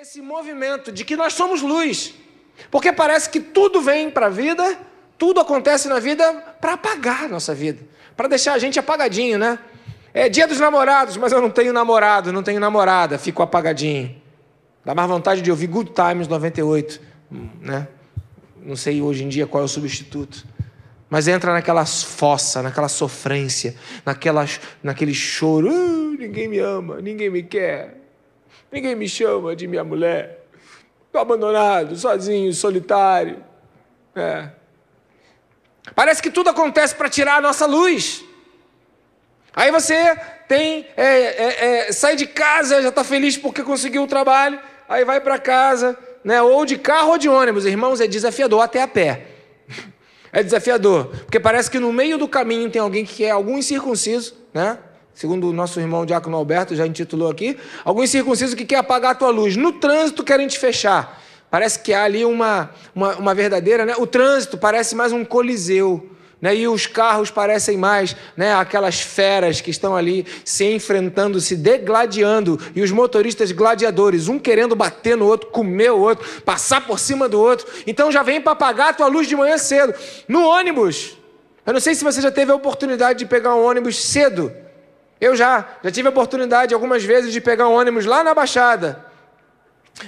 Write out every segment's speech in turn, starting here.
esse movimento de que nós somos luz. Porque parece que tudo vem para a vida, tudo acontece na vida para apagar a nossa vida, para deixar a gente apagadinho, né? É dia dos namorados, mas eu não tenho namorado, não tenho namorada, fico apagadinho. Dá mais vontade de ouvir Good Times 98, né? Não sei hoje em dia qual é o substituto. Mas entra naquela fossa, naquela sofrência, naquela, naquele choro. Uh, ninguém me ama, ninguém me quer, ninguém me chama de minha mulher. Estou abandonado, sozinho, solitário. É. Parece que tudo acontece para tirar a nossa luz. Aí você tem é, é, é sai de casa, já está feliz porque conseguiu o trabalho, aí vai para casa, né? Ou de carro ou de ônibus, irmãos, é desafiador até a pé. É desafiador, porque parece que no meio do caminho tem alguém que é algum incircunciso, né? Segundo o nosso irmão Diácono Alberto já intitulou aqui, algum incircunciso que quer apagar a tua luz. No trânsito querem te fechar. Parece que há ali uma, uma, uma verdadeira, né? O trânsito parece mais um coliseu. Né? E os carros parecem mais né, aquelas feras que estão ali se enfrentando, se degladiando, e os motoristas gladiadores, um querendo bater no outro, comer o outro, passar por cima do outro. Então já vem para apagar a tua luz de manhã cedo. No ônibus, eu não sei se você já teve a oportunidade de pegar um ônibus cedo. Eu já, já tive a oportunidade algumas vezes de pegar um ônibus lá na Baixada.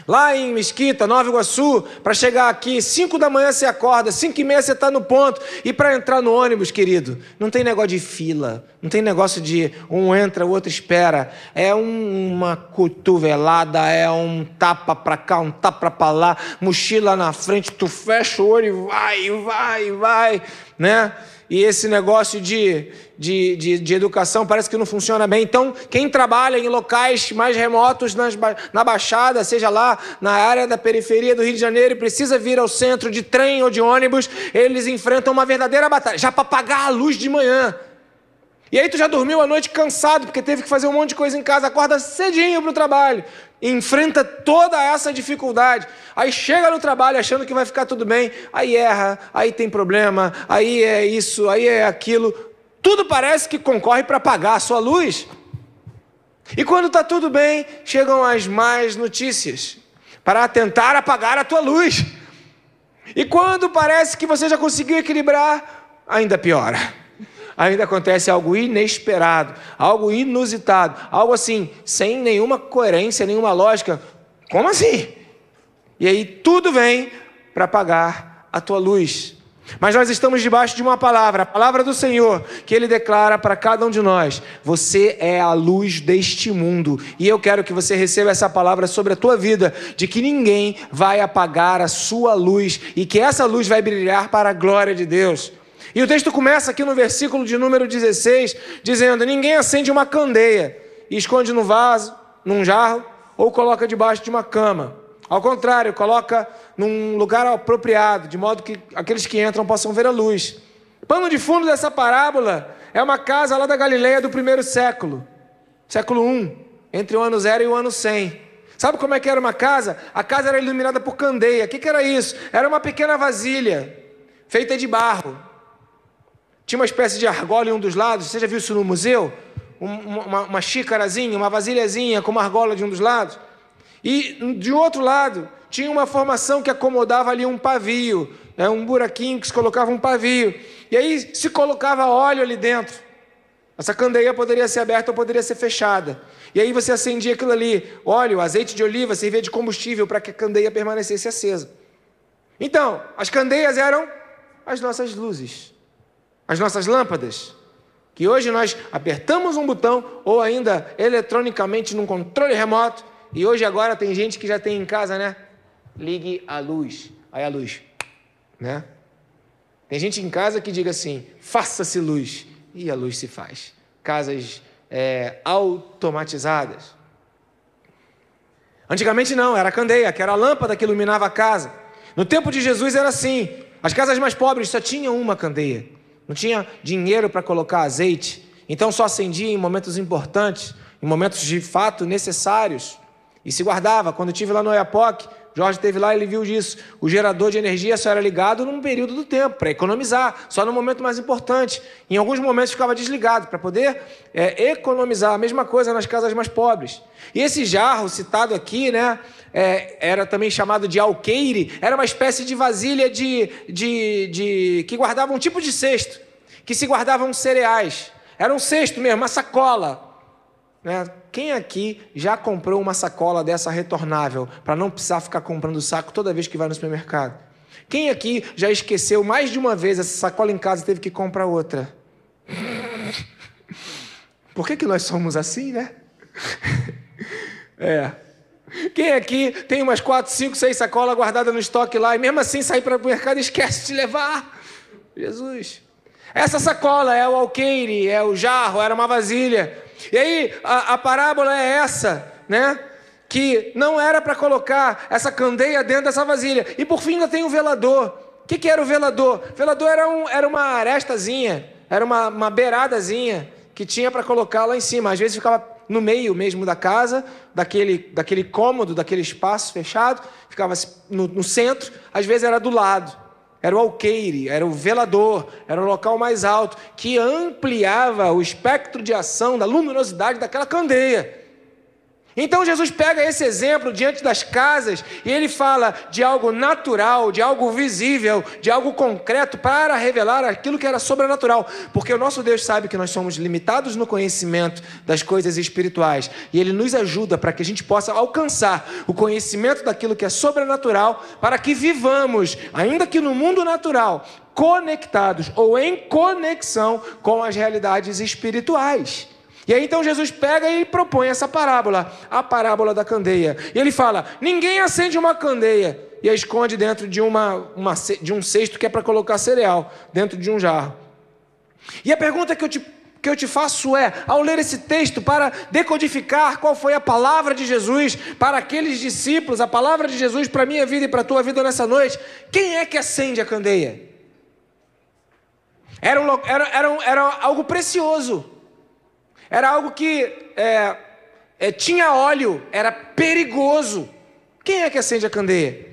Lá em Mesquita, Nova Iguaçu, para chegar aqui, 5 da manhã você acorda, 5 e meia você está no ponto. E para entrar no ônibus, querido, não tem negócio de fila, não tem negócio de um entra, o outro espera. É um, uma cotovelada, é um tapa para cá, um tapa para lá, mochila na frente, tu fecha o olho e vai, vai, vai, né? E esse negócio de, de, de, de, educação parece que não funciona bem. Então, quem trabalha em locais mais remotos nas, na Baixada, seja lá na área da periferia do Rio de Janeiro, e precisa vir ao centro de trem ou de ônibus, eles enfrentam uma verdadeira batalha, já para pagar a luz de manhã. E aí tu já dormiu a noite cansado, porque teve que fazer um monte de coisa em casa, acorda cedinho para o trabalho, enfrenta toda essa dificuldade, aí chega no trabalho achando que vai ficar tudo bem, aí erra, aí tem problema, aí é isso, aí é aquilo, tudo parece que concorre para apagar a sua luz. E quando está tudo bem, chegam as más notícias para tentar apagar a tua luz. E quando parece que você já conseguiu equilibrar, ainda piora ainda acontece algo inesperado, algo inusitado, algo assim, sem nenhuma coerência, nenhuma lógica. Como assim? E aí tudo vem para apagar a tua luz. Mas nós estamos debaixo de uma palavra, a palavra do Senhor, que Ele declara para cada um de nós: Você é a luz deste mundo. E eu quero que você receba essa palavra sobre a tua vida, de que ninguém vai apagar a sua luz e que essa luz vai brilhar para a glória de Deus. E o texto começa aqui no versículo de número 16, dizendo: Ninguém acende uma candeia e esconde no vaso, num jarro, ou coloca debaixo de uma cama. Ao contrário, coloca num lugar apropriado, de modo que aqueles que entram possam ver a luz. Pano de fundo dessa parábola é uma casa lá da Galileia do primeiro século, século I, entre o ano zero e o ano 100. Sabe como é que era uma casa? A casa era iluminada por candeia. O que, que era isso? Era uma pequena vasilha, feita de barro, tinha uma espécie de argola em um dos lados, você já viu isso no museu? Uma, uma, uma xícarazinha, uma vasilhazinha com uma argola de um dos lados. E de outro lado, tinha uma formação que acomodava ali um pavio, né, um buraquinho que se colocava um pavio. E aí se colocava óleo ali dentro. Essa candeia poderia ser aberta ou poderia ser fechada. E aí você acendia aquilo ali, óleo, azeite de oliva, servia de combustível para que a candeia permanecesse acesa. Então, as candeias eram as nossas luzes as nossas lâmpadas, que hoje nós apertamos um botão ou ainda eletronicamente num controle remoto, e hoje agora tem gente que já tem em casa, né? Ligue a luz. Aí a luz, né? Tem gente em casa que diga assim: faça-se luz. E a luz se faz. Casas é, automatizadas. Antigamente não, era a candeia, que era a lâmpada que iluminava a casa. No tempo de Jesus era assim: as casas mais pobres só tinham uma candeia não tinha dinheiro para colocar azeite, então só acendia em momentos importantes, em momentos de fato necessários. E se guardava. Quando eu estive lá no Oiapoque, Jorge esteve lá ele viu disso. O gerador de energia só era ligado num período do tempo, para economizar, só no momento mais importante. Em alguns momentos ficava desligado, para poder é, economizar. A mesma coisa nas casas mais pobres. E esse jarro citado aqui, né, é, era também chamado de alqueire, era uma espécie de vasilha de, de, de, que guardava um tipo de cesto, que se guardavam cereais. Era um cesto mesmo, uma sacola. Né? Quem aqui já comprou uma sacola dessa retornável para não precisar ficar comprando saco toda vez que vai no supermercado? Quem aqui já esqueceu mais de uma vez essa sacola em casa e teve que comprar outra? Por que, que nós somos assim, né? É. Quem aqui tem umas 4, 5, 6 sacolas guardadas no estoque lá e mesmo assim sair para o mercado e esquece de levar? Jesus. Essa sacola é o alqueire, é o jarro, era uma vasilha. E aí a, a parábola é essa, né? Que não era para colocar essa candeia dentro dessa vasilha. E por fim ainda tem o velador. O que, que era o velador? O velador era, um, era uma arestazinha, era uma, uma beiradazinha que tinha para colocar lá em cima. Às vezes ficava no meio mesmo da casa, daquele, daquele cômodo, daquele espaço fechado, ficava no, no centro, às vezes era do lado. Era o alqueire, era o velador, era o local mais alto, que ampliava o espectro de ação da luminosidade daquela candeia. Então Jesus pega esse exemplo diante das casas e ele fala de algo natural, de algo visível, de algo concreto para revelar aquilo que era sobrenatural, porque o nosso Deus sabe que nós somos limitados no conhecimento das coisas espirituais e ele nos ajuda para que a gente possa alcançar o conhecimento daquilo que é sobrenatural, para que vivamos, ainda que no mundo natural, conectados ou em conexão com as realidades espirituais. E aí então Jesus pega e propõe essa parábola, a parábola da candeia. E ele fala: ninguém acende uma candeia e a esconde dentro de, uma, uma de um cesto que é para colocar cereal, dentro de um jarro. E a pergunta que eu te que eu te faço é, ao ler esse texto, para decodificar qual foi a palavra de Jesus para aqueles discípulos, a palavra de Jesus para a minha vida e para a tua vida nessa noite, quem é que acende a candeia? Era, um, era, era, era algo precioso. Era algo que é, é, tinha óleo, era perigoso. Quem é que acende a candeia?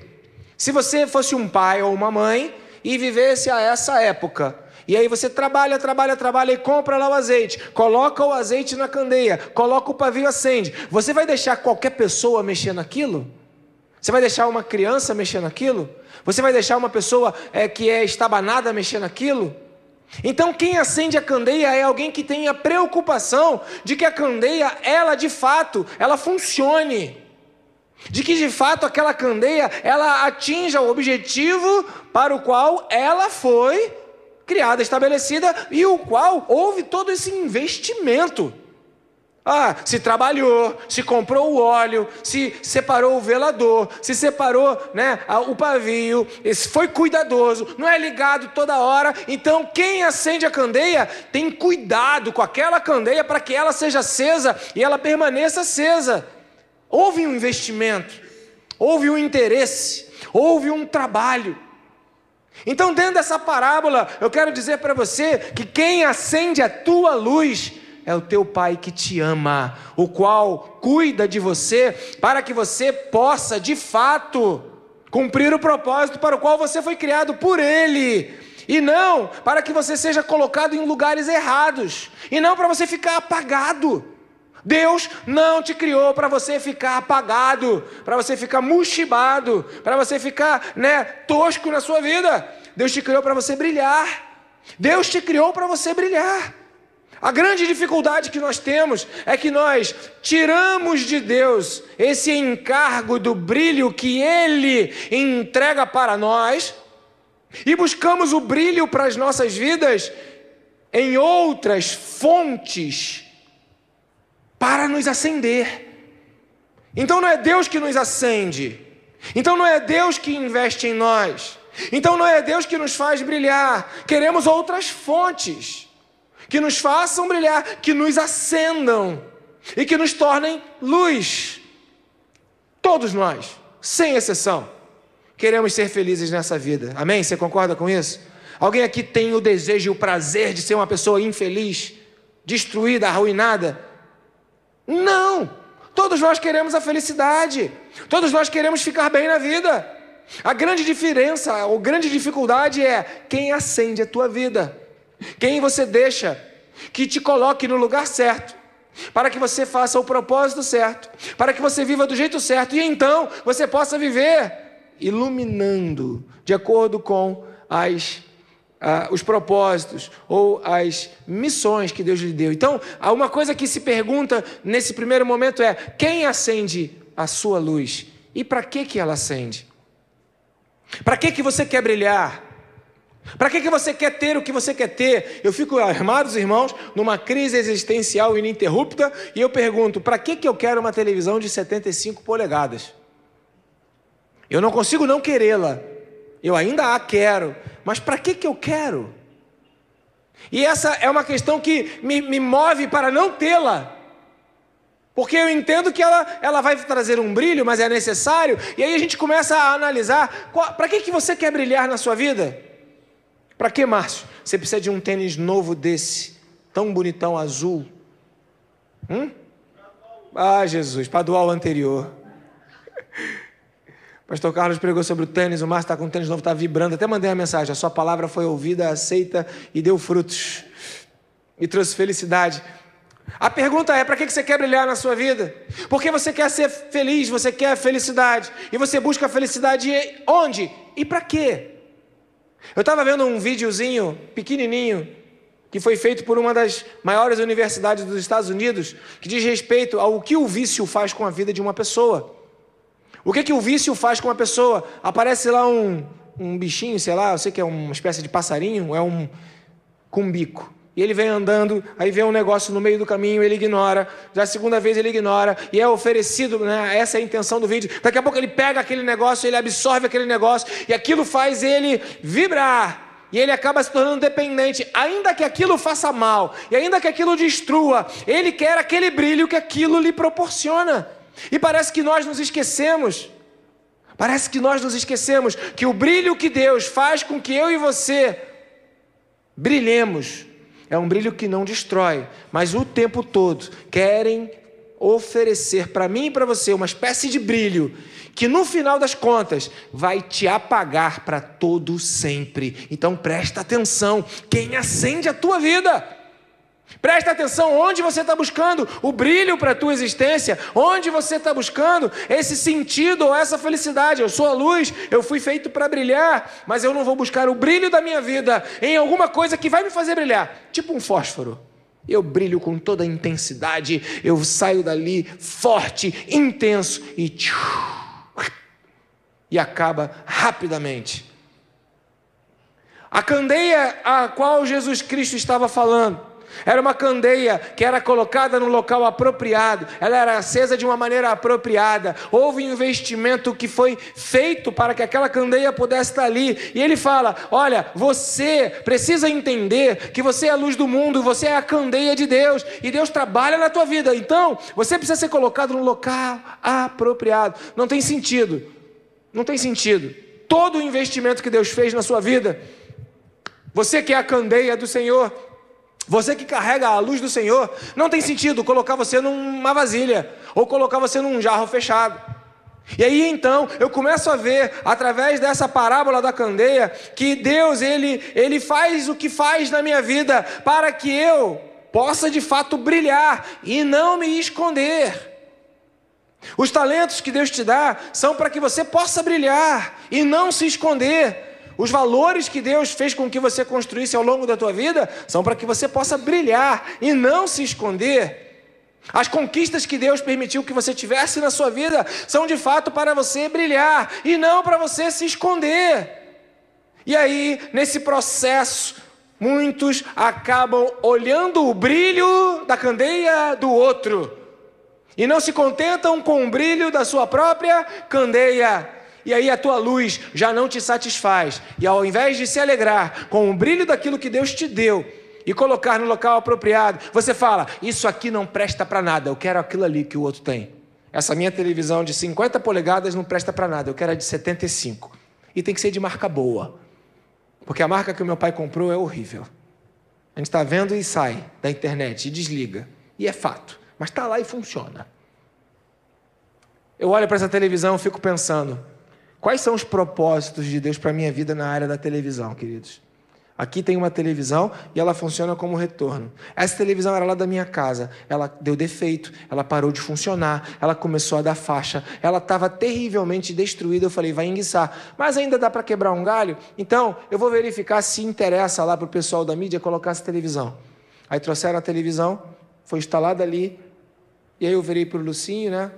Se você fosse um pai ou uma mãe e vivesse a essa época, e aí você trabalha, trabalha, trabalha e compra lá o azeite, coloca o azeite na candeia, coloca o pavio acende. Você vai deixar qualquer pessoa mexer naquilo? Você vai deixar uma criança mexer naquilo? Você vai deixar uma pessoa é, que é estabanada mexer naquilo? Então, quem acende a candeia é alguém que tem a preocupação de que a candeia, ela de fato, ela funcione. De que de fato aquela candeia, ela atinja o objetivo para o qual ela foi criada, estabelecida e o qual houve todo esse investimento. Ah, se trabalhou, se comprou o óleo, se separou o velador, se separou né, o pavio, foi cuidadoso, não é ligado toda hora. Então, quem acende a candeia tem cuidado com aquela candeia para que ela seja acesa e ela permaneça acesa. Houve um investimento, houve um interesse, houve um trabalho. Então, dentro dessa parábola, eu quero dizer para você que quem acende a tua luz é o teu Pai que te ama, o qual cuida de você para que você possa, de fato, cumprir o propósito para o qual você foi criado por Ele. E não para que você seja colocado em lugares errados. E não para você ficar apagado. Deus não te criou para você ficar apagado, para você ficar muxibado, para você ficar né, tosco na sua vida. Deus te criou para você brilhar. Deus te criou para você brilhar. A grande dificuldade que nós temos é que nós tiramos de Deus esse encargo do brilho que Ele entrega para nós e buscamos o brilho para as nossas vidas em outras fontes para nos acender. Então não é Deus que nos acende, então não é Deus que investe em nós, então não é Deus que nos faz brilhar, queremos outras fontes que nos façam brilhar, que nos acendam e que nos tornem luz. Todos nós, sem exceção, queremos ser felizes nessa vida. Amém? Você concorda com isso? Alguém aqui tem o desejo e o prazer de ser uma pessoa infeliz, destruída, arruinada? Não! Todos nós queremos a felicidade. Todos nós queremos ficar bem na vida. A grande diferença, ou grande dificuldade é quem acende a tua vida. Quem você deixa que te coloque no lugar certo, para que você faça o propósito certo, para que você viva do jeito certo e então você possa viver iluminando de acordo com as ah, os propósitos ou as missões que Deus lhe deu. Então, uma coisa que se pergunta nesse primeiro momento é: quem acende a sua luz e para que que ela acende? Para que que você quer brilhar? Para que, que você quer ter o que você quer ter? Eu fico, armados irmãos, numa crise existencial ininterrupta e eu pergunto: para que, que eu quero uma televisão de 75 polegadas? Eu não consigo não querê-la. Eu ainda a quero. Mas para que, que eu quero? E essa é uma questão que me, me move para não tê-la. Porque eu entendo que ela, ela vai trazer um brilho, mas é necessário. E aí a gente começa a analisar: para que, que você quer brilhar na sua vida? Para que, Márcio? Você precisa de um tênis novo desse, tão bonitão, azul. Hum? Ah, Jesus, para doar o anterior. Pastor Carlos pregou sobre o tênis, o Márcio está com um tênis novo, está vibrando. Até mandei uma mensagem: a sua palavra foi ouvida, aceita e deu frutos. E trouxe felicidade. A pergunta é: para que você quer brilhar na sua vida? Porque você quer ser feliz, você quer felicidade. E você busca a felicidade onde? E para quê? Eu estava vendo um videozinho pequenininho que foi feito por uma das maiores universidades dos Estados Unidos, que diz respeito ao que o vício faz com a vida de uma pessoa. O que, que o vício faz com a pessoa? Aparece lá um, um bichinho, sei lá, eu sei que é uma espécie de passarinho, é um com um bico. E ele vem andando, aí vem um negócio no meio do caminho, ele ignora. Já a segunda vez ele ignora. E é oferecido, né? essa é a intenção do vídeo. Daqui a pouco ele pega aquele negócio, ele absorve aquele negócio, e aquilo faz ele vibrar. E ele acaba se tornando dependente, ainda que aquilo faça mal, e ainda que aquilo destrua, ele quer aquele brilho que aquilo lhe proporciona. E parece que nós nos esquecemos, parece que nós nos esquecemos que o brilho que Deus faz com que eu e você brilhemos é um brilho que não destrói, mas o tempo todo querem oferecer para mim e para você uma espécie de brilho que no final das contas vai te apagar para todo sempre. Então presta atenção, quem acende a tua vida? Presta atenção onde você está buscando o brilho para a tua existência, onde você está buscando esse sentido ou essa felicidade. Eu sou a luz, eu fui feito para brilhar, mas eu não vou buscar o brilho da minha vida em alguma coisa que vai me fazer brilhar, tipo um fósforo. Eu brilho com toda a intensidade, eu saio dali forte, intenso e tchiu, e acaba rapidamente. A candeia a qual Jesus Cristo estava falando era uma candeia que era colocada no local apropriado, ela era acesa de uma maneira apropriada. Houve um investimento que foi feito para que aquela candeia pudesse estar ali. E ele fala: Olha, você precisa entender que você é a luz do mundo, você é a candeia de Deus, e Deus trabalha na tua vida. Então, você precisa ser colocado no local apropriado. Não tem sentido. Não tem sentido. Todo o investimento que Deus fez na sua vida, você que é a candeia do Senhor, você que carrega a luz do Senhor, não tem sentido colocar você numa vasilha ou colocar você num jarro fechado. E aí então eu começo a ver através dessa parábola da candeia que Deus ele ele faz o que faz na minha vida para que eu possa de fato brilhar e não me esconder. Os talentos que Deus te dá são para que você possa brilhar e não se esconder. Os valores que Deus fez com que você construísse ao longo da tua vida são para que você possa brilhar e não se esconder. As conquistas que Deus permitiu que você tivesse na sua vida são de fato para você brilhar e não para você se esconder. E aí, nesse processo, muitos acabam olhando o brilho da candeia do outro e não se contentam com o brilho da sua própria candeia e aí a tua luz já não te satisfaz. E ao invés de se alegrar com o brilho daquilo que Deus te deu e colocar no local apropriado, você fala: Isso aqui não presta para nada, eu quero aquilo ali que o outro tem. Essa minha televisão de 50 polegadas não presta para nada, eu quero a de 75. E tem que ser de marca boa. Porque a marca que o meu pai comprou é horrível. A gente está vendo e sai da internet e desliga. E é fato. Mas está lá e funciona. eu olho para essa televisão e fico pensando: quais são os propósitos de Deus para a minha vida na área da televisão, queridos? Aqui tem uma televisão e ela funciona como retorno. Essa televisão era lá da minha casa. Ela deu defeito, ela parou de funcionar, ela começou a dar faixa, ela estava terrivelmente destruída. Eu falei, vai enguiçar. Mas ainda dá para quebrar um galho? Então, eu vou verificar se interessa lá para o pessoal da mídia colocar essa televisão. Aí trouxeram a televisão, foi instalada ali. E aí eu virei para o Lucinho, né?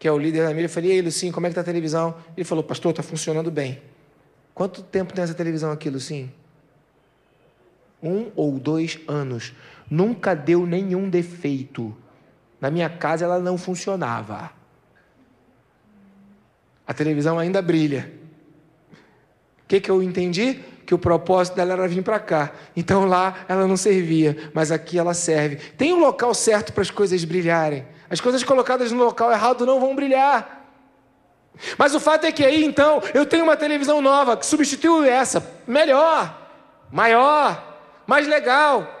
Que é o líder da mídia. Eu falei, e aí, Lucinho, como é que está a televisão? Ele falou, pastor, está funcionando bem. Quanto tempo tem essa televisão aqui, Lucinho? Um ou dois anos. Nunca deu nenhum defeito. Na minha casa ela não funcionava. A televisão ainda brilha. O que, que eu entendi? Que o propósito dela era vir para cá. Então lá ela não servia, mas aqui ela serve. Tem um local certo para as coisas brilharem. As coisas colocadas no local errado não vão brilhar. Mas o fato é que aí então eu tenho uma televisão nova que substitui essa, melhor, maior, mais legal.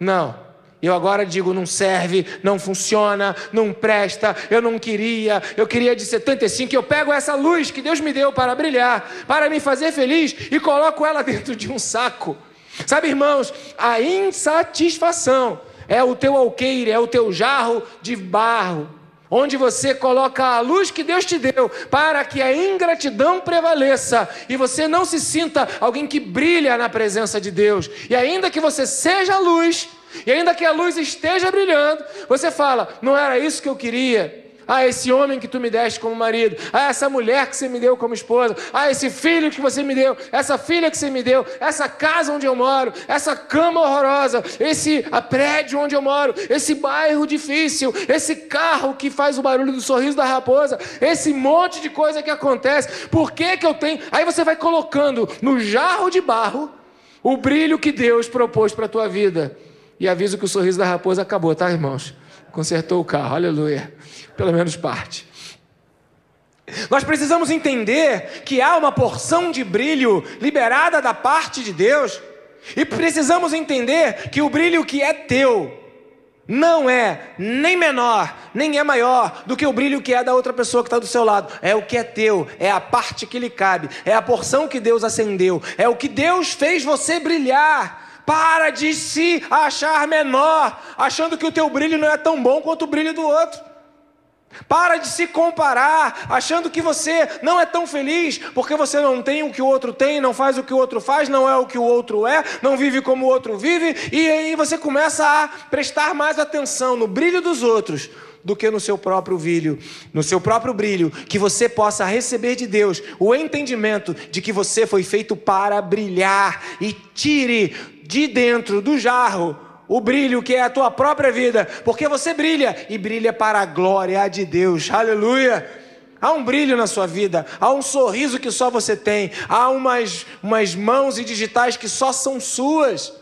Não. Eu agora digo, não serve, não funciona, não presta, eu não queria, eu queria de 75, eu pego essa luz que Deus me deu para brilhar, para me fazer feliz e coloco ela dentro de um saco. Sabe, irmãos, a insatisfação é o teu alqueire, é o teu jarro de barro onde você coloca a luz que Deus te deu para que a ingratidão prevaleça e você não se sinta alguém que brilha na presença de Deus. E ainda que você seja a luz, e ainda que a luz esteja brilhando, você fala: não era isso que eu queria. Ah, esse homem que tu me deste como marido. Ah, essa mulher que você me deu como esposa. Ah, esse filho que você me deu. Essa filha que você me deu. Essa casa onde eu moro. Essa cama horrorosa. Esse prédio onde eu moro. Esse bairro difícil. Esse carro que faz o barulho do sorriso da raposa. Esse monte de coisa que acontece. Por que que eu tenho? Aí você vai colocando no jarro de barro o brilho que Deus propôs para a tua vida. E aviso que o sorriso da raposa acabou, tá, irmãos? Consertou o carro. Aleluia pelo menos parte. Nós precisamos entender que há uma porção de brilho liberada da parte de Deus, e precisamos entender que o brilho que é teu não é nem menor, nem é maior do que o brilho que é da outra pessoa que está do seu lado. É o que é teu, é a parte que lhe cabe, é a porção que Deus acendeu, é o que Deus fez você brilhar. Para de se achar menor, achando que o teu brilho não é tão bom quanto o brilho do outro. Para de se comparar, achando que você não é tão feliz porque você não tem o que o outro tem, não faz o que o outro faz, não é o que o outro é, não vive como o outro vive, e aí você começa a prestar mais atenção no brilho dos outros do que no seu próprio brilho, no seu próprio brilho, que você possa receber de Deus o entendimento de que você foi feito para brilhar e tire de dentro do jarro o brilho que é a tua própria vida, porque você brilha e brilha para a glória de Deus. Aleluia! Há um brilho na sua vida, há um sorriso que só você tem, há umas, umas mãos e digitais que só são suas.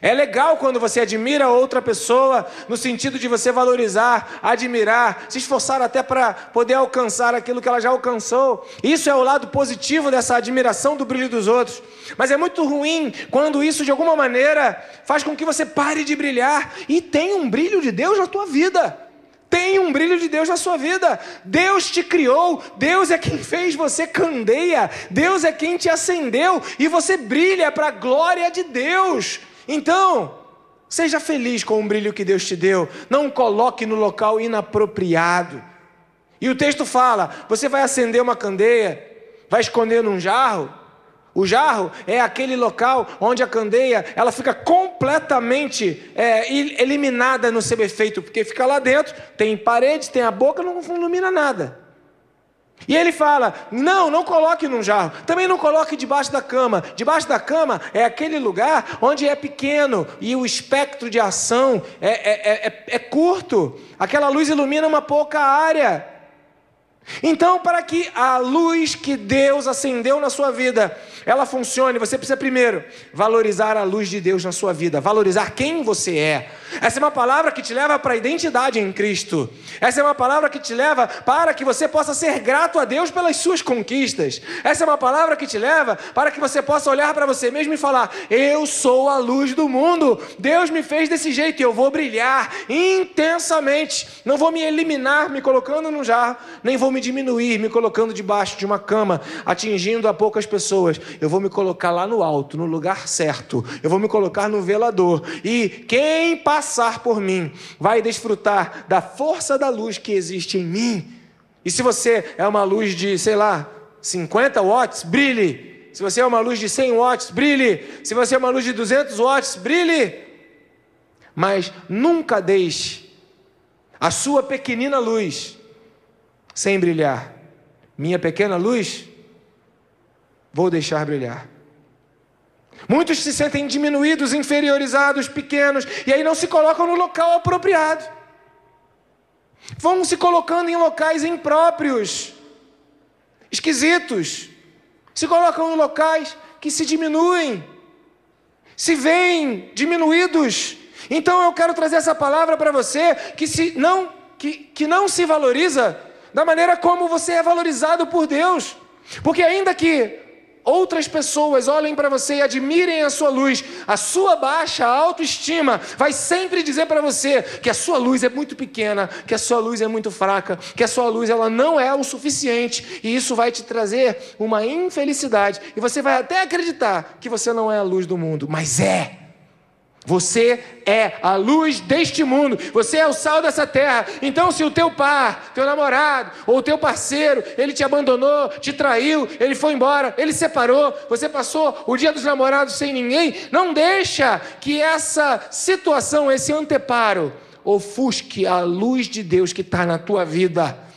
É legal quando você admira outra pessoa, no sentido de você valorizar, admirar, se esforçar até para poder alcançar aquilo que ela já alcançou. Isso é o lado positivo dessa admiração do brilho dos outros. Mas é muito ruim quando isso de alguma maneira faz com que você pare de brilhar e tenha um brilho de Deus na tua vida. Tem um brilho de Deus na sua vida. Deus te criou, Deus é quem fez você candeia, Deus é quem te acendeu e você brilha para a glória de Deus. Então, seja feliz com o brilho que Deus te deu, não coloque no local inapropriado. E o texto fala: você vai acender uma candeia, vai esconder num jarro. O jarro é aquele local onde a candeia ela fica completamente é, eliminada no seu efeito, porque fica lá dentro, tem paredes, tem a boca, não ilumina nada. E ele fala: não, não coloque num jarro, também não coloque debaixo da cama. Debaixo da cama é aquele lugar onde é pequeno e o espectro de ação é, é, é, é curto, aquela luz ilumina uma pouca área. Então, para que a luz que Deus acendeu na sua vida, ela funcione, você precisa primeiro valorizar a luz de Deus na sua vida, valorizar quem você é. Essa é uma palavra que te leva para a identidade em Cristo. Essa é uma palavra que te leva para que você possa ser grato a Deus pelas suas conquistas. Essa é uma palavra que te leva para que você possa olhar para você mesmo e falar: Eu sou a luz do mundo. Deus me fez desse jeito e eu vou brilhar intensamente. Não vou me eliminar me colocando num jarro, nem vou me diminuir me colocando debaixo de uma cama, atingindo a poucas pessoas. Eu vou me colocar lá no alto, no lugar certo. Eu vou me colocar no velador. E quem passar por mim vai desfrutar da força da luz que existe em mim. E se você é uma luz de, sei lá, 50 watts, brilhe. Se você é uma luz de 100 watts, brilhe. Se você é uma luz de 200 watts, brilhe. Mas nunca deixe a sua pequenina luz sem brilhar. Minha pequena luz, vou deixar brilhar. Muitos se sentem diminuídos, inferiorizados, pequenos, e aí não se colocam no local apropriado. Vão se colocando em locais impróprios, esquisitos. Se colocam em locais que se diminuem, se veem diminuídos. Então eu quero trazer essa palavra para você que, se não, que, que não se valoriza da maneira como você é valorizado por Deus. Porque ainda que outras pessoas olhem para você e admirem a sua luz, a sua baixa autoestima vai sempre dizer para você que a sua luz é muito pequena, que a sua luz é muito fraca, que a sua luz ela não é o suficiente e isso vai te trazer uma infelicidade e você vai até acreditar que você não é a luz do mundo, mas é. Você é a luz deste mundo, você é o sal dessa terra. Então, se o teu par, teu namorado ou teu parceiro, ele te abandonou, te traiu, ele foi embora, ele separou, você passou o dia dos namorados sem ninguém, não deixa que essa situação, esse anteparo, ofusque a luz de Deus que está na tua vida.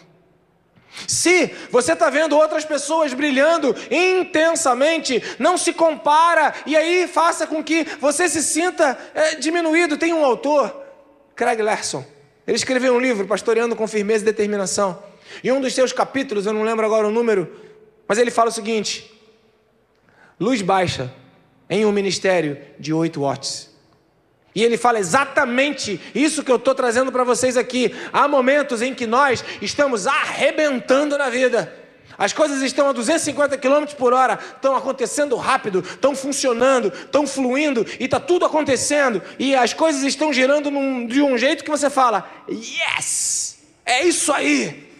Se você está vendo outras pessoas brilhando intensamente, não se compara e aí faça com que você se sinta é, diminuído. Tem um autor, Craig Larson, ele escreveu um livro, Pastoreando com Firmeza e Determinação. E um dos seus capítulos, eu não lembro agora o número, mas ele fala o seguinte: luz baixa em um ministério de 8 watts. E ele fala exatamente isso que eu estou trazendo para vocês aqui. Há momentos em que nós estamos arrebentando na vida. As coisas estão a 250 km por hora, estão acontecendo rápido, estão funcionando, estão fluindo e está tudo acontecendo. E as coisas estão girando num, de um jeito que você fala: Yes! É isso aí!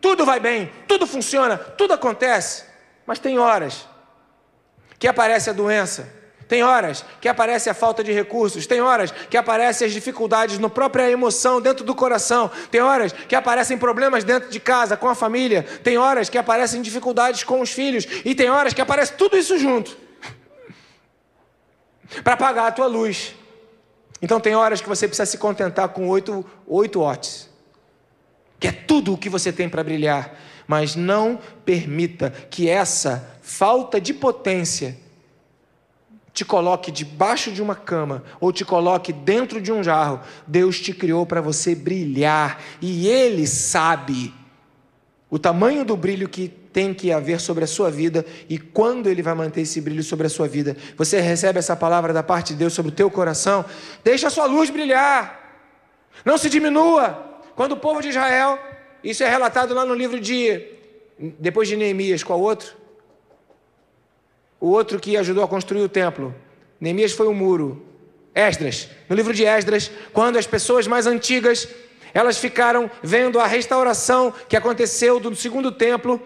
Tudo vai bem, tudo funciona, tudo acontece. Mas tem horas que aparece a doença tem horas que aparece a falta de recursos, tem horas que aparecem as dificuldades na própria emoção dentro do coração, tem horas que aparecem problemas dentro de casa, com a família, tem horas que aparecem dificuldades com os filhos, e tem horas que aparece tudo isso junto para apagar a tua luz. Então tem horas que você precisa se contentar com oito, oito watts, que é tudo o que você tem para brilhar, mas não permita que essa falta de potência te coloque debaixo de uma cama ou te coloque dentro de um jarro, Deus te criou para você brilhar e Ele sabe o tamanho do brilho que tem que haver sobre a sua vida e quando Ele vai manter esse brilho sobre a sua vida. Você recebe essa palavra da parte de Deus sobre o teu coração, deixa a sua luz brilhar, não se diminua. Quando o povo de Israel, isso é relatado lá no livro de, depois de Neemias, qual outro? O outro que ajudou a construir o templo. Neemias foi o muro. Esdras, no livro de Esdras, quando as pessoas mais antigas, elas ficaram vendo a restauração que aconteceu do segundo templo,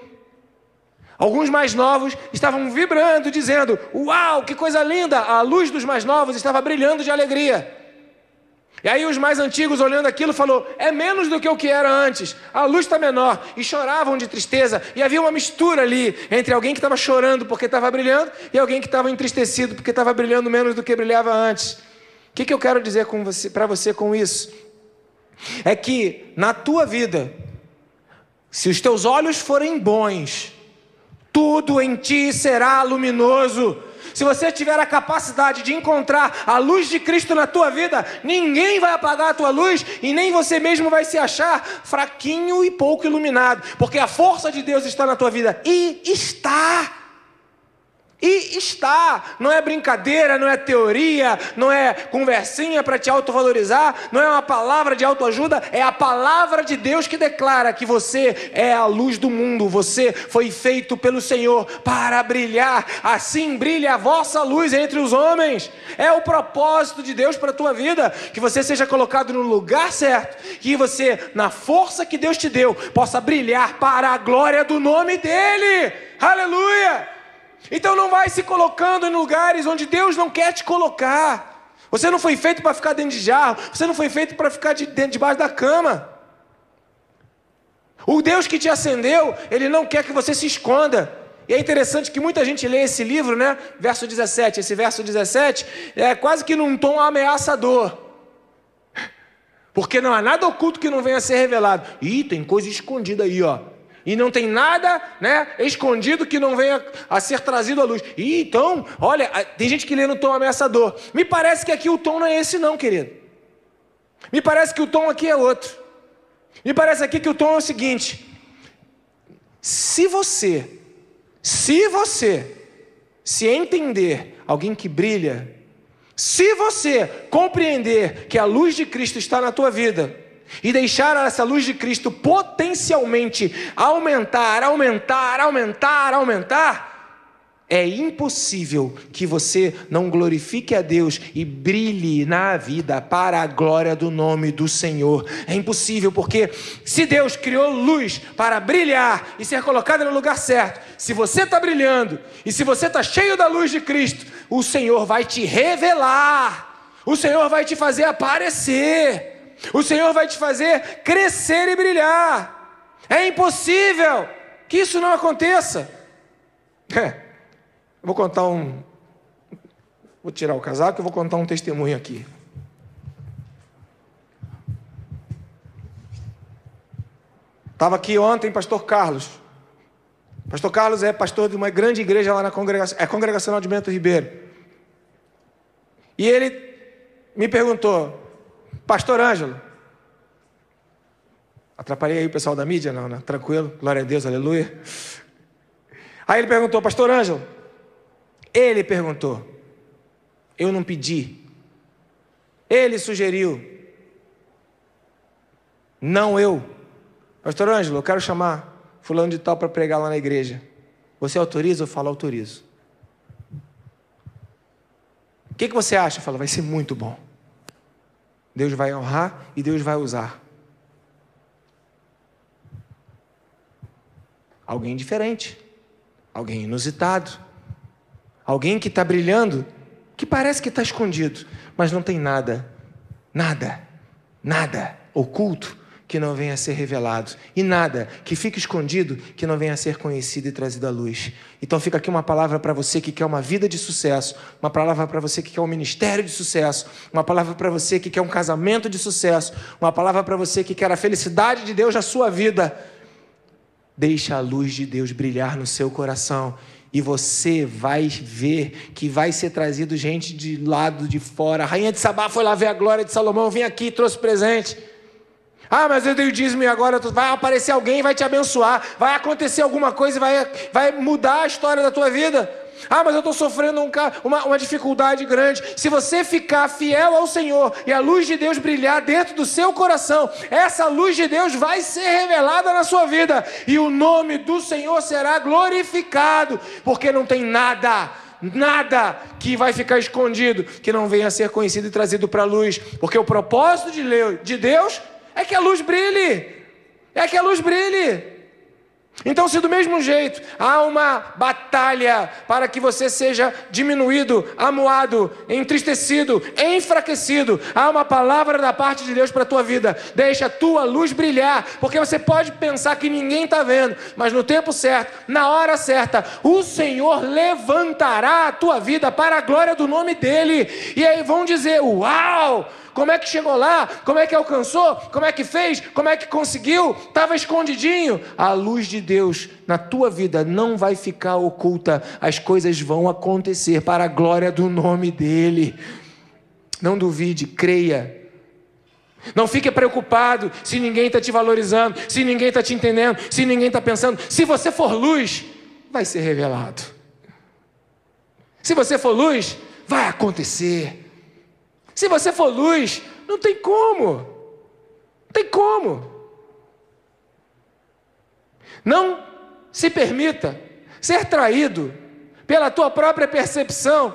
Alguns mais novos estavam vibrando, dizendo: Uau, que coisa linda! A luz dos mais novos estava brilhando de alegria. E aí os mais antigos, olhando aquilo, falou: é menos do que o que era antes. A luz está menor. E choravam de tristeza. E havia uma mistura ali entre alguém que estava chorando porque estava brilhando e alguém que estava entristecido porque estava brilhando menos do que brilhava antes. O que, que eu quero dizer para você com isso? É que na tua vida, se os teus olhos forem bons, tudo em ti será luminoso se você tiver a capacidade de encontrar a luz de Cristo na tua vida, ninguém vai apagar a tua luz e nem você mesmo vai se achar fraquinho e pouco iluminado, porque a força de Deus está na tua vida e está. E está, não é brincadeira, não é teoria, não é conversinha para te autovalorizar, não é uma palavra de autoajuda, é a palavra de Deus que declara que você é a luz do mundo, você foi feito pelo Senhor para brilhar, assim brilha a vossa luz entre os homens. É o propósito de Deus para a tua vida, que você seja colocado no lugar certo, que você, na força que Deus te deu, possa brilhar para a glória do nome dEle. Aleluia! Então não vai se colocando em lugares onde Deus não quer te colocar. Você não foi feito para ficar dentro de jarro, você não foi feito para ficar de dentro debaixo da cama. O Deus que te acendeu, ele não quer que você se esconda. E é interessante que muita gente lê esse livro, né? Verso 17. Esse verso 17 é quase que num tom ameaçador. Porque não há nada oculto que não venha a ser revelado. Ih, tem coisa escondida aí, ó e não tem nada né, escondido que não venha a ser trazido à luz. E então, olha, tem gente que lê no tom ameaçador. Me parece que aqui o tom não é esse, não, querido. Me parece que o tom aqui é outro. Me parece aqui que o tom é o seguinte: se você, se você se entender alguém que brilha, se você compreender que a luz de Cristo está na tua vida, e deixar essa luz de Cristo potencialmente aumentar, aumentar, aumentar, aumentar, é impossível que você não glorifique a Deus e brilhe na vida para a glória do nome do Senhor. É impossível, porque se Deus criou luz para brilhar e ser colocada no lugar certo, se você está brilhando e se você está cheio da luz de Cristo, o Senhor vai te revelar, o Senhor vai te fazer aparecer. O Senhor vai te fazer crescer e brilhar. É impossível que isso não aconteça. É. Vou contar um. Vou tirar o casaco e vou contar um testemunho aqui. Estava aqui ontem, pastor Carlos. Pastor Carlos é pastor de uma grande igreja lá na congregação, é congregacional de Bento Ribeiro. E ele me perguntou: Pastor Ângelo. Atrapalhei aí o pessoal da mídia? Não, não. Tranquilo. Glória a Deus, aleluia. Aí ele perguntou, Pastor Ângelo. Ele perguntou. Eu não pedi. Ele sugeriu. Não eu. Pastor Ângelo, eu quero chamar fulano de tal para pregar lá na igreja. Você autoriza? Eu falo, autorizo. O que, que você acha? Eu falo, vai ser muito bom. Deus vai honrar e Deus vai usar. Alguém diferente, alguém inusitado, alguém que está brilhando, que parece que está escondido, mas não tem nada, nada, nada. Oculto que não venha a ser revelado, e nada que fique escondido que não venha a ser conhecido e trazido à luz. Então fica aqui uma palavra para você que quer uma vida de sucesso, uma palavra para você que quer um ministério de sucesso, uma palavra para você que quer um casamento de sucesso, uma palavra para você que quer a felicidade de Deus na sua vida. Deixa a luz de Deus brilhar no seu coração e você vai ver que vai ser trazido gente de lado de fora. A rainha de Sabá foi lá ver a glória de Salomão, vim aqui e trouxe presente. Ah, mas eu dei o dízimo e agora vai aparecer alguém vai te abençoar. Vai acontecer alguma coisa vai, vai mudar a história da tua vida. Ah, mas eu estou sofrendo um, uma, uma dificuldade grande. Se você ficar fiel ao Senhor e a luz de Deus brilhar dentro do seu coração, essa luz de Deus vai ser revelada na sua vida e o nome do Senhor será glorificado, porque não tem nada nada que vai ficar escondido que não venha a ser conhecido e trazido para a luz, porque o propósito de Deus é que a luz brilhe. É que a luz brilhe. Então, se do mesmo jeito há uma batalha para que você seja diminuído, amuado, entristecido, enfraquecido, há uma palavra da parte de Deus para a tua vida. Deixa a tua luz brilhar, porque você pode pensar que ninguém está vendo, mas no tempo certo, na hora certa, o Senhor levantará a tua vida para a glória do nome dele. E aí vão dizer: Uau! Como é que chegou lá? Como é que alcançou? Como é que fez? Como é que conseguiu? Estava escondidinho. A luz de Deus na tua vida não vai ficar oculta. As coisas vão acontecer para a glória do nome dEle. Não duvide, creia. Não fique preocupado se ninguém está te valorizando, se ninguém está te entendendo, se ninguém está pensando. Se você for luz, vai ser revelado. Se você for luz, vai acontecer. Se você for luz, não tem como. Não tem como. Não se permita ser traído pela tua própria percepção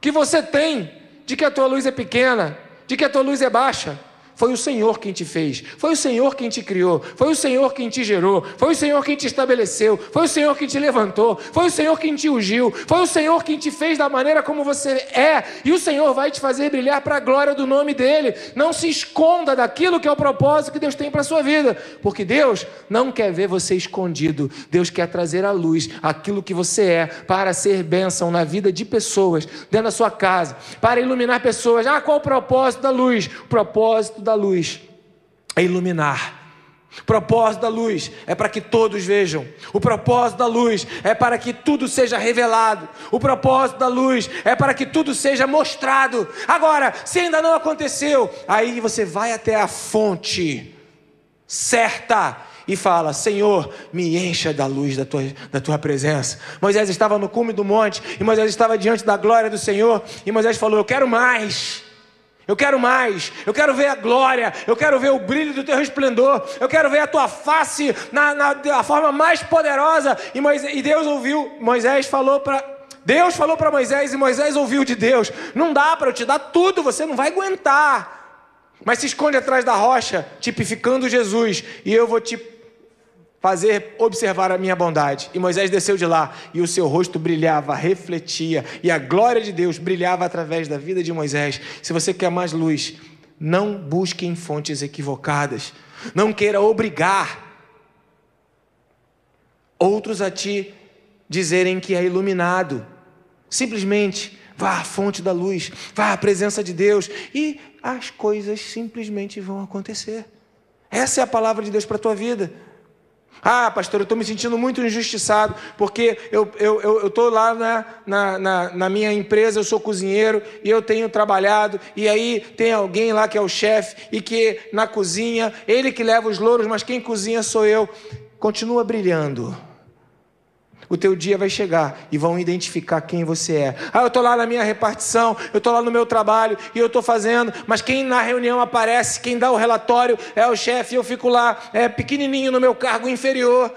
que você tem de que a tua luz é pequena, de que a tua luz é baixa. Foi o Senhor quem te fez, foi o Senhor quem te criou, foi o Senhor quem te gerou, foi o Senhor quem te estabeleceu, foi o Senhor quem te levantou, foi o Senhor quem te ungiu, foi o Senhor quem te fez da maneira como você é, e o Senhor vai te fazer brilhar para a glória do nome dEle. Não se esconda daquilo que é o propósito que Deus tem para a sua vida, porque Deus não quer ver você escondido, Deus quer trazer à luz aquilo que você é para ser bênção na vida de pessoas, dentro da sua casa, para iluminar pessoas. Ah, qual o propósito da luz? O propósito da luz é iluminar. O propósito da luz é para que todos vejam. O propósito da luz é para que tudo seja revelado. O propósito da luz é para que tudo seja mostrado. Agora, se ainda não aconteceu, aí você vai até a fonte certa e fala: Senhor, me encha da luz da tua, da tua presença. Moisés estava no cume do monte e Moisés estava diante da glória do Senhor e Moisés falou: Eu quero mais. Eu quero mais, eu quero ver a glória, eu quero ver o brilho do teu resplendor, eu quero ver a tua face na, na, na forma mais poderosa. E, Moisés, e Deus ouviu, Moisés falou para. Deus falou para Moisés e Moisés ouviu de Deus: Não dá para eu te dar tudo, você não vai aguentar. Mas se esconde atrás da rocha, tipificando Jesus, e eu vou te fazer observar a minha bondade. E Moisés desceu de lá, e o seu rosto brilhava, refletia, e a glória de Deus brilhava através da vida de Moisés. Se você quer mais luz, não busque em fontes equivocadas. Não queira obrigar outros a te dizerem que é iluminado. Simplesmente vá à fonte da luz, vá à presença de Deus e as coisas simplesmente vão acontecer. Essa é a palavra de Deus para a tua vida. Ah, pastor, eu estou me sentindo muito injustiçado, porque eu estou eu, eu, lá na, na, na, na, minha empresa, eu sou cozinheiro e eu tenho trabalhado, e aí tem alguém lá que é o chefe, e que na cozinha, ele que leva os louros, mas quem cozinha sou eu. Continua brilhando o teu dia vai chegar e vão identificar quem você é. Ah, eu estou lá na minha repartição, eu estou lá no meu trabalho e eu estou fazendo, mas quem na reunião aparece, quem dá o relatório é o chefe, eu fico lá, é pequenininho no meu cargo inferior.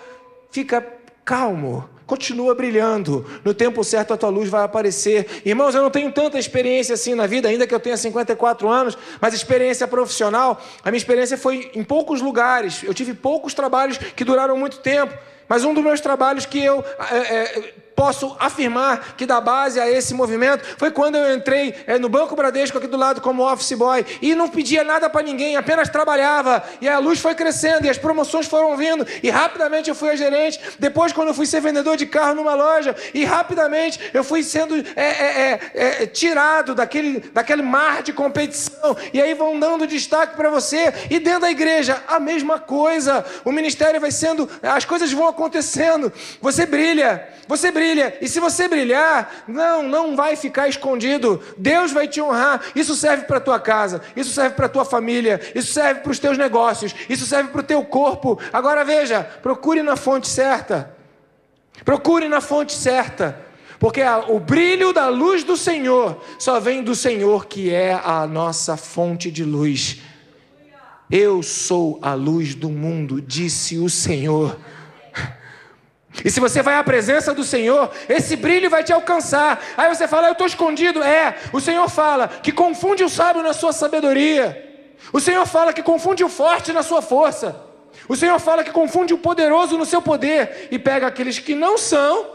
Fica calmo, continua brilhando. No tempo certo a tua luz vai aparecer. Irmãos, eu não tenho tanta experiência assim na vida, ainda que eu tenha 54 anos, mas experiência profissional, a minha experiência foi em poucos lugares. Eu tive poucos trabalhos que duraram muito tempo. Mas um dos meus trabalhos que eu é, é, posso afirmar que dá base a esse movimento foi quando eu entrei é, no Banco Bradesco aqui do lado como office boy e não pedia nada para ninguém, apenas trabalhava. E a luz foi crescendo e as promoções foram vindo e rapidamente eu fui a gerente. Depois, quando eu fui ser vendedor de carro numa loja e rapidamente eu fui sendo é, é, é, é tirado daquele, daquele mar de competição e aí vão dando destaque para você. E dentro da igreja, a mesma coisa. O ministério vai sendo, as coisas vão acontecendo. Você brilha, você brilha brilha. E se você brilhar, não, não vai ficar escondido. Deus vai te honrar. Isso serve para tua casa, isso serve para tua família, isso serve para os teus negócios, isso serve para o teu corpo. Agora veja, procure na fonte certa. Procure na fonte certa. Porque a, o brilho da luz do Senhor só vem do Senhor, que é a nossa fonte de luz. Eu sou a luz do mundo, disse o Senhor. E se você vai à presença do Senhor, esse brilho vai te alcançar. Aí você fala, eu estou escondido. É, o Senhor fala que confunde o sábio na sua sabedoria. O Senhor fala que confunde o forte na sua força. O Senhor fala que confunde o poderoso no seu poder e pega aqueles que não são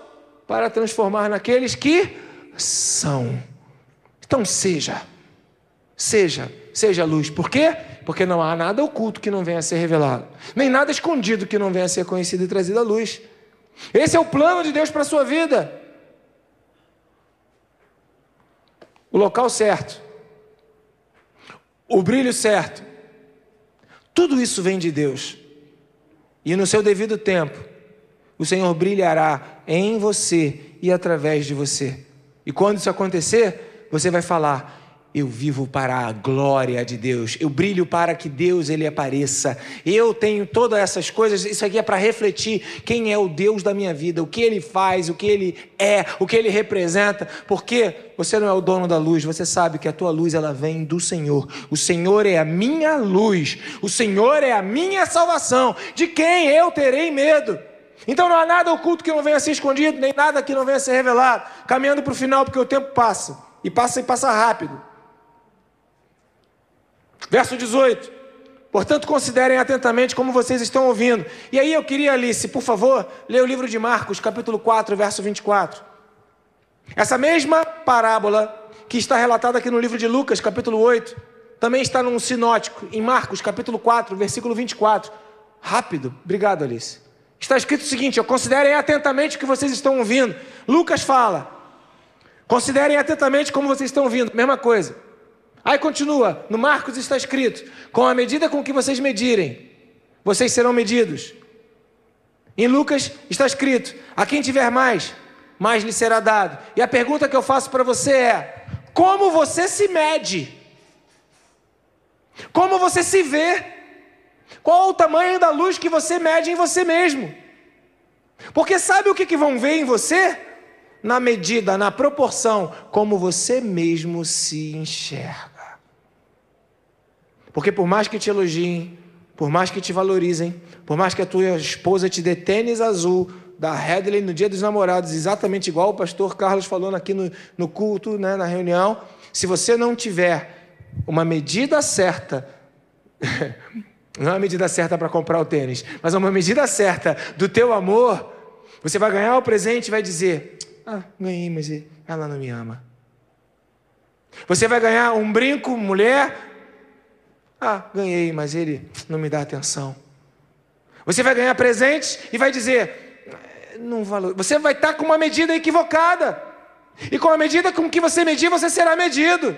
para transformar naqueles que são. Então seja, seja, seja luz. Por quê? Porque não há nada oculto que não venha a ser revelado, nem nada escondido que não venha a ser conhecido e trazido à luz. Esse é o plano de Deus para a sua vida. O local certo, o brilho certo. Tudo isso vem de Deus. E no seu devido tempo, o Senhor brilhará em você e através de você. E quando isso acontecer, você vai falar: eu vivo para a glória de Deus. Eu brilho para que Deus ele apareça. Eu tenho todas essas coisas. Isso aqui é para refletir quem é o Deus da minha vida, o que ele faz, o que ele é, o que ele representa. Porque você não é o dono da luz, você sabe que a tua luz ela vem do Senhor. O Senhor é a minha luz. O Senhor é a minha salvação. De quem eu terei medo? Então não há nada oculto que não venha a ser escondido, nem nada que não venha a ser revelado. Caminhando para o final, porque o tempo passa. E passa e passa rápido. Verso 18. Portanto, considerem atentamente como vocês estão ouvindo. E aí eu queria, Alice, por favor, ler o livro de Marcos, capítulo 4, verso 24. Essa mesma parábola que está relatada aqui no livro de Lucas, capítulo 8, também está num sinótico, em Marcos, capítulo 4, versículo 24. Rápido, obrigado, Alice. Está escrito o seguinte: considerem atentamente o que vocês estão ouvindo. Lucas fala: considerem atentamente como vocês estão ouvindo. Mesma coisa. Aí continua, no Marcos está escrito: com a medida com que vocês medirem, vocês serão medidos. Em Lucas está escrito: a quem tiver mais, mais lhe será dado. E a pergunta que eu faço para você é: como você se mede? Como você se vê? Qual o tamanho da luz que você mede em você mesmo? Porque sabe o que, que vão ver em você? Na medida, na proporção, como você mesmo se enxerga. Porque por mais que te elogiem, por mais que te valorizem, por mais que a tua esposa te dê tênis azul da Headley no dia dos namorados, exatamente igual o pastor Carlos falou aqui no, no culto, né, na reunião, se você não tiver uma medida certa, não é uma medida certa para comprar o tênis, mas uma medida certa do teu amor, você vai ganhar o presente e vai dizer: Ah, ganhei, mas ela não me ama. Você vai ganhar um brinco, mulher, ah, ganhei, mas ele não me dá atenção. Você vai ganhar presentes e vai dizer, não valor. Você vai estar com uma medida equivocada. E com a medida com que você medir, você será medido.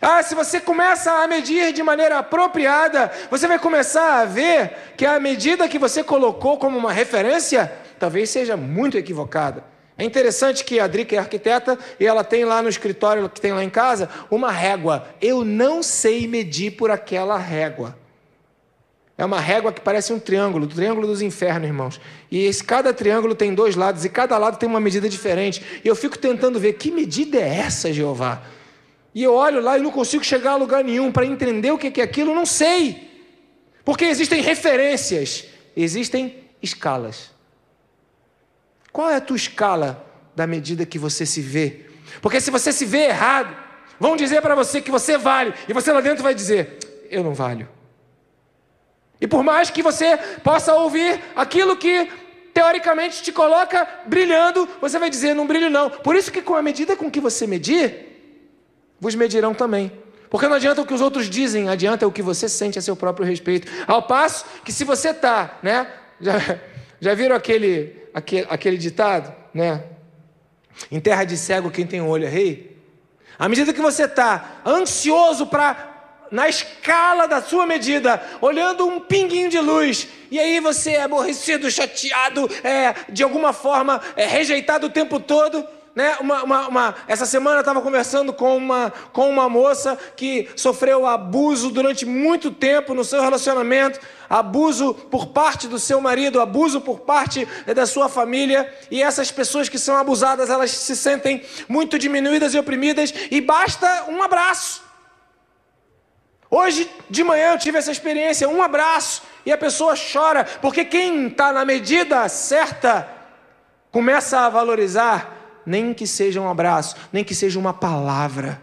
Ah, se você começa a medir de maneira apropriada, você vai começar a ver que a medida que você colocou como uma referência talvez seja muito equivocada. É interessante que a Drica é arquiteta e ela tem lá no escritório que tem lá em casa uma régua. Eu não sei medir por aquela régua. É uma régua que parece um triângulo, o triângulo dos infernos, irmãos. E esse, cada triângulo tem dois lados e cada lado tem uma medida diferente. E eu fico tentando ver que medida é essa, Jeová. E eu olho lá e não consigo chegar a lugar nenhum para entender o que é aquilo, não sei. Porque existem referências, existem escalas. Qual é a tua escala da medida que você se vê? Porque se você se vê errado, vão dizer para você que você vale, e você lá dentro vai dizer: Eu não valho. E por mais que você possa ouvir aquilo que teoricamente te coloca brilhando, você vai dizer: Não brilho, não. Por isso que com a medida com que você medir, vos medirão também. Porque não adianta o que os outros dizem, adianta o que você sente a seu próprio respeito. Ao passo que se você está, né? Já, já viram aquele, aquele, aquele ditado, né? Em terra de cego, quem tem olho é rei. À medida que você está ansioso para, na escala da sua medida, olhando um pinguinho de luz, e aí você é aborrecido, chateado, é, de alguma forma é, rejeitado o tempo todo, né? Uma, uma, uma, essa semana eu estava conversando com uma, com uma moça que sofreu abuso durante muito tempo no seu relacionamento, abuso por parte do seu marido, abuso por parte da sua família, e essas pessoas que são abusadas, elas se sentem muito diminuídas e oprimidas, e basta um abraço. Hoje de manhã eu tive essa experiência, um abraço, e a pessoa chora, porque quem está na medida certa começa a valorizar nem que seja um abraço, nem que seja uma palavra.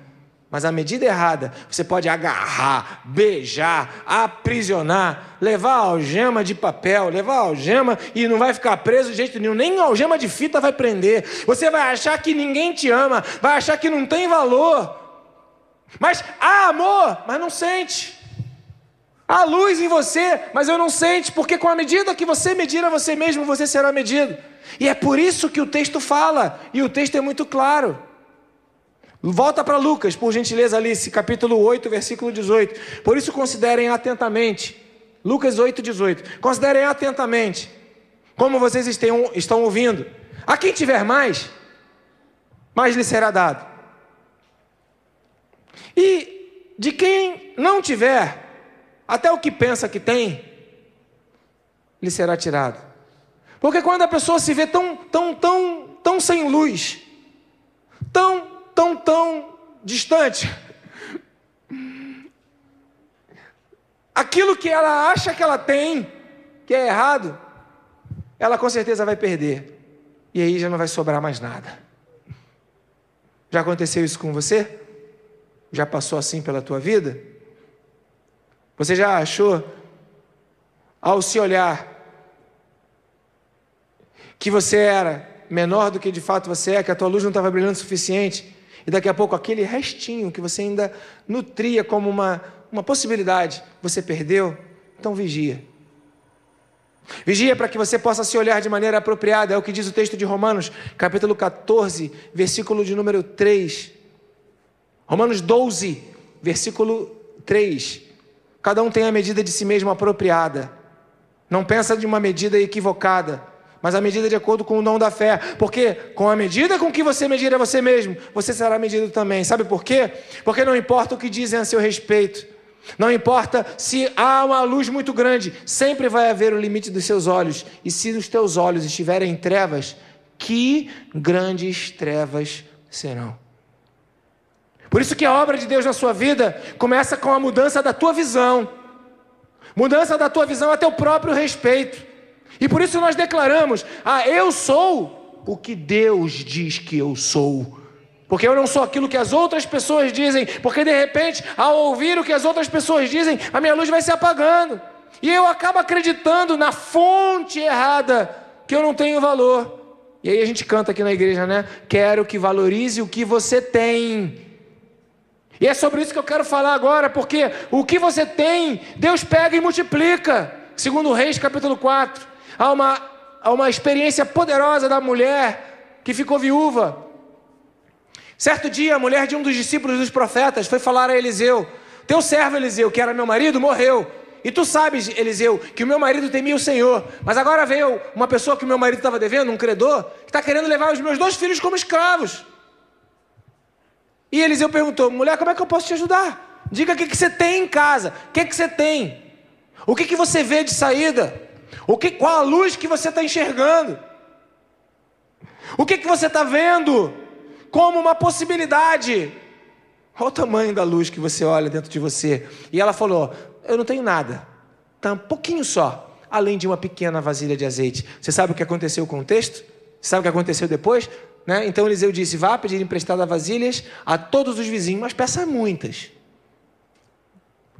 Mas a medida errada, você pode agarrar, beijar, aprisionar, levar algema de papel, levar algema e não vai ficar preso de jeito nenhum, nem algema de fita vai prender. Você vai achar que ninguém te ama, vai achar que não tem valor. Mas há amor, mas não sente. Há luz em você, mas eu não sente, porque com a medida que você medir a você mesmo, você será medido. E é por isso que o texto fala, e o texto é muito claro. Volta para Lucas, por gentileza, Alice, capítulo 8, versículo 18. Por isso, considerem atentamente. Lucas 8, 18. Considerem atentamente como vocês estão ouvindo. A quem tiver mais, mais lhe será dado. E de quem não tiver, até o que pensa que tem, lhe será tirado. Porque quando a pessoa se vê tão, tão, tão, tão sem luz, tão, tão, tão distante, aquilo que ela acha que ela tem, que é errado, ela com certeza vai perder. E aí já não vai sobrar mais nada. Já aconteceu isso com você? Já passou assim pela tua vida? Você já achou, ao se olhar, que você era menor do que de fato você é, que a tua luz não estava brilhando o suficiente, e daqui a pouco aquele restinho que você ainda nutria como uma, uma possibilidade, você perdeu? Então vigia. Vigia para que você possa se olhar de maneira apropriada, é o que diz o texto de Romanos, capítulo 14, versículo de número 3. Romanos 12, versículo 3. Cada um tem a medida de si mesmo apropriada. Não pensa de uma medida equivocada, mas a medida de acordo com o dom da fé. Porque com a medida com que você medir a você mesmo, você será medido também. Sabe por quê? Porque não importa o que dizem a seu respeito. Não importa se há uma luz muito grande, sempre vai haver o limite dos seus olhos. E se os teus olhos estiverem em trevas, que grandes trevas serão. Por isso que a obra de Deus na sua vida começa com a mudança da tua visão. Mudança da tua visão a teu próprio respeito. E por isso nós declaramos: "Ah, eu sou o que Deus diz que eu sou". Porque eu não sou aquilo que as outras pessoas dizem, porque de repente, ao ouvir o que as outras pessoas dizem, a minha luz vai se apagando. E eu acabo acreditando na fonte errada, que eu não tenho valor. E aí a gente canta aqui na igreja, né? Quero que valorize o que você tem. E é sobre isso que eu quero falar agora, porque o que você tem, Deus pega e multiplica. Segundo Reis, capítulo 4. Há uma, uma experiência poderosa da mulher que ficou viúva. Certo dia, a mulher de um dos discípulos dos profetas foi falar a Eliseu: Teu servo Eliseu, que era meu marido, morreu. E tu sabes, Eliseu, que o meu marido temia o Senhor. Mas agora veio uma pessoa que o meu marido estava devendo, um credor, que está querendo levar os meus dois filhos como escravos. E Eliseu perguntou: mulher, como é que eu posso te ajudar? Diga o que, que você tem em casa. O que, que você tem? O que, que você vê de saída? O que, qual a luz que você está enxergando? O que, que você está vendo? como uma possibilidade. Olha o tamanho da luz que você olha dentro de você. E ela falou: Eu não tenho nada, tá um pouquinho só, além de uma pequena vasilha de azeite. Você sabe o que aconteceu com o texto? Sabe o que aconteceu depois? Né? Então Eliseu disse: Vá pedir emprestada vasilhas a todos os vizinhos, mas peça muitas.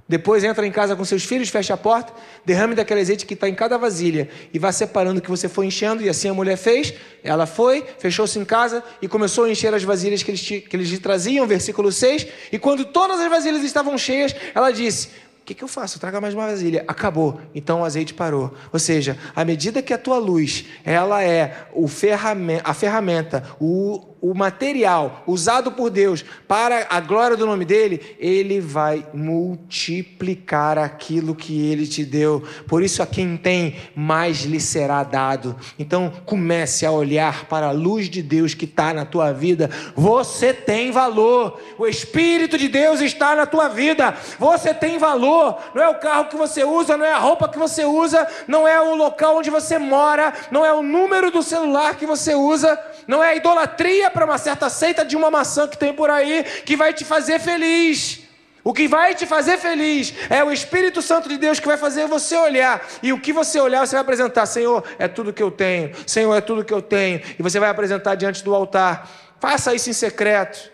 Depois entra em casa com seus filhos, fecha a porta, derrame daquele azeite que está em cada vasilha e vá separando o que você foi enchendo. E assim a mulher fez. Ela foi, fechou-se em casa e começou a encher as vasilhas que eles, que eles lhe traziam, versículo 6. E quando todas as vasilhas estavam cheias, ela disse: o que, que eu faço? Traga mais uma vasilha. Acabou. Então o azeite parou. Ou seja, à medida que a tua luz, ela é o ferramenta, a ferramenta, o, o material usado por Deus para a glória do nome dele, ele vai multiplicar aquilo que ele te deu. Por isso, a quem tem, mais lhe será dado. Então, comece a olhar para a luz de Deus que está na tua vida. Você tem valor. O Espírito de Deus está na tua vida. Você tem valor. Não é o carro que você usa, não é a roupa que você usa, não é o local onde você mora, não é o número do celular que você usa, não é a idolatria para uma certa seita de uma maçã que tem por aí que vai te fazer feliz. O que vai te fazer feliz é o Espírito Santo de Deus que vai fazer você olhar. E o que você olhar, você vai apresentar: Senhor, é tudo que eu tenho. Senhor, é tudo que eu tenho. E você vai apresentar diante do altar. Faça isso em secreto.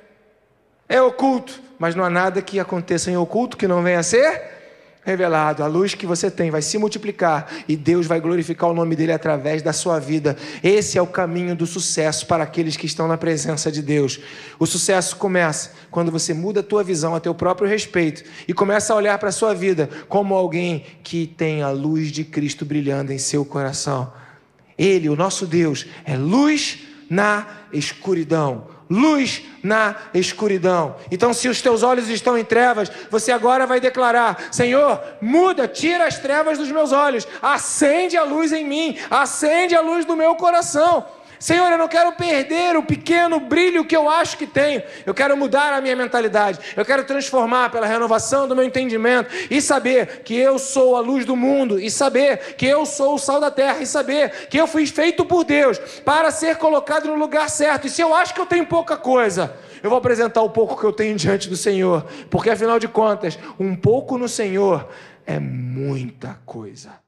É oculto, mas não há nada que aconteça em oculto que não venha a ser revelado, a luz que você tem vai se multiplicar e Deus vai glorificar o nome dele através da sua vida. Esse é o caminho do sucesso para aqueles que estão na presença de Deus. O sucesso começa quando você muda a tua visão a teu próprio respeito e começa a olhar para a sua vida como alguém que tem a luz de Cristo brilhando em seu coração. Ele, o nosso Deus, é luz na escuridão luz na escuridão. Então, se os teus olhos estão em trevas, você agora vai declarar: Senhor, muda, tira as trevas dos meus olhos, acende a luz em mim, acende a luz do meu coração. Senhor, eu não quero perder o pequeno brilho que eu acho que tenho. Eu quero mudar a minha mentalidade. Eu quero transformar pela renovação do meu entendimento e saber que eu sou a luz do mundo e saber que eu sou o sal da terra e saber que eu fui feito por Deus para ser colocado no lugar certo. E se eu acho que eu tenho pouca coisa, eu vou apresentar o pouco que eu tenho diante do Senhor, porque afinal de contas, um pouco no Senhor é muita coisa.